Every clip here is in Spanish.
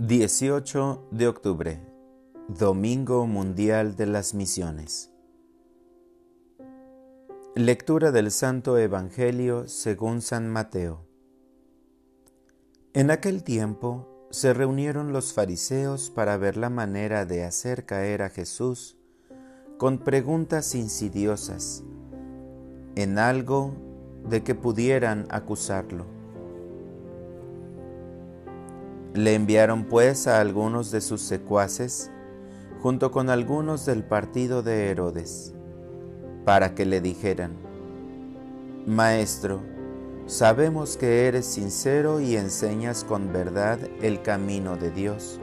18 de octubre, Domingo Mundial de las Misiones. Lectura del Santo Evangelio según San Mateo. En aquel tiempo se reunieron los fariseos para ver la manera de hacer caer a Jesús con preguntas insidiosas en algo de que pudieran acusarlo. Le enviaron pues a algunos de sus secuaces, junto con algunos del partido de Herodes, para que le dijeran, Maestro, sabemos que eres sincero y enseñas con verdad el camino de Dios,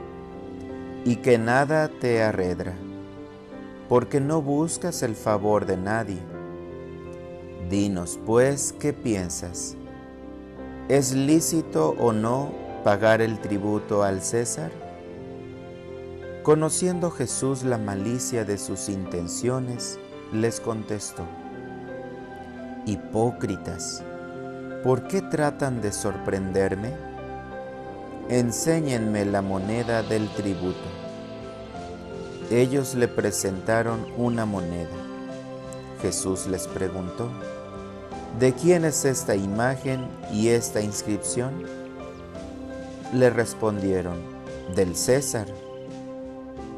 y que nada te arredra, porque no buscas el favor de nadie. Dinos pues qué piensas. ¿Es lícito o no pagar el tributo al César? Conociendo Jesús la malicia de sus intenciones, les contestó, Hipócritas, ¿por qué tratan de sorprenderme? Enséñenme la moneda del tributo. Ellos le presentaron una moneda. Jesús les preguntó, ¿de quién es esta imagen y esta inscripción? Le respondieron, del César.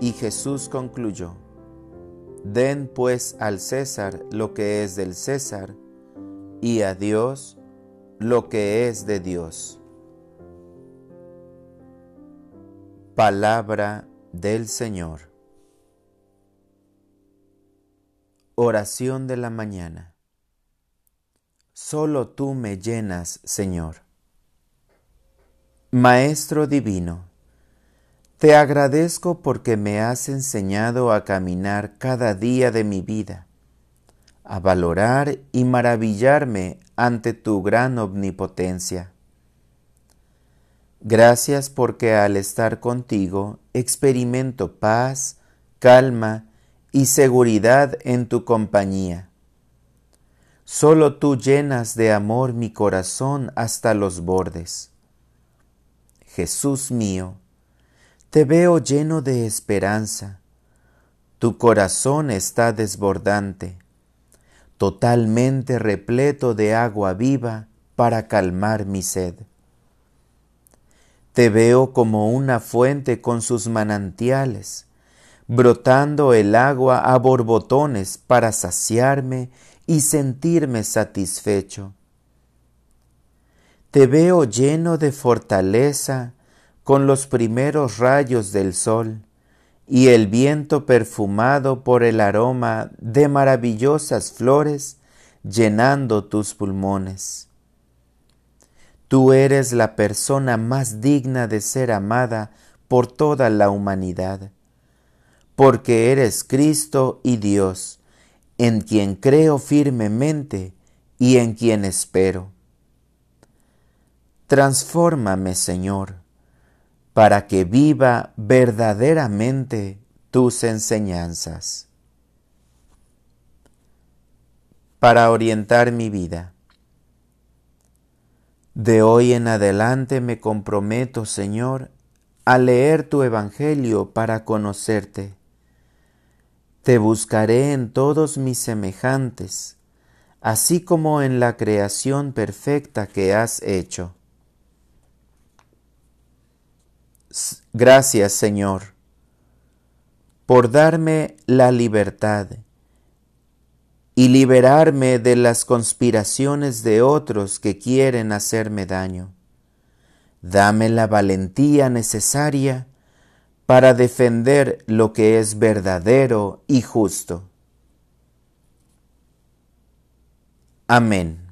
Y Jesús concluyó, Den pues al César lo que es del César, y a Dios lo que es de Dios. Palabra del Señor. Oración de la mañana. Solo tú me llenas, Señor. Maestro Divino, te agradezco porque me has enseñado a caminar cada día de mi vida, a valorar y maravillarme ante tu gran omnipotencia. Gracias porque al estar contigo experimento paz, calma y seguridad en tu compañía. Solo tú llenas de amor mi corazón hasta los bordes. Jesús mío, te veo lleno de esperanza. Tu corazón está desbordante, totalmente repleto de agua viva para calmar mi sed. Te veo como una fuente con sus manantiales, brotando el agua a borbotones para saciarme y sentirme satisfecho te veo lleno de fortaleza con los primeros rayos del sol y el viento perfumado por el aroma de maravillosas flores llenando tus pulmones. Tú eres la persona más digna de ser amada por toda la humanidad, porque eres Cristo y Dios, en quien creo firmemente y en quien espero. Transfórmame, Señor, para que viva verdaderamente tus enseñanzas. Para orientar mi vida. De hoy en adelante me comprometo, Señor, a leer tu Evangelio para conocerte. Te buscaré en todos mis semejantes, así como en la creación perfecta que has hecho. Gracias, Señor, por darme la libertad y liberarme de las conspiraciones de otros que quieren hacerme daño. Dame la valentía necesaria para defender lo que es verdadero y justo. Amén.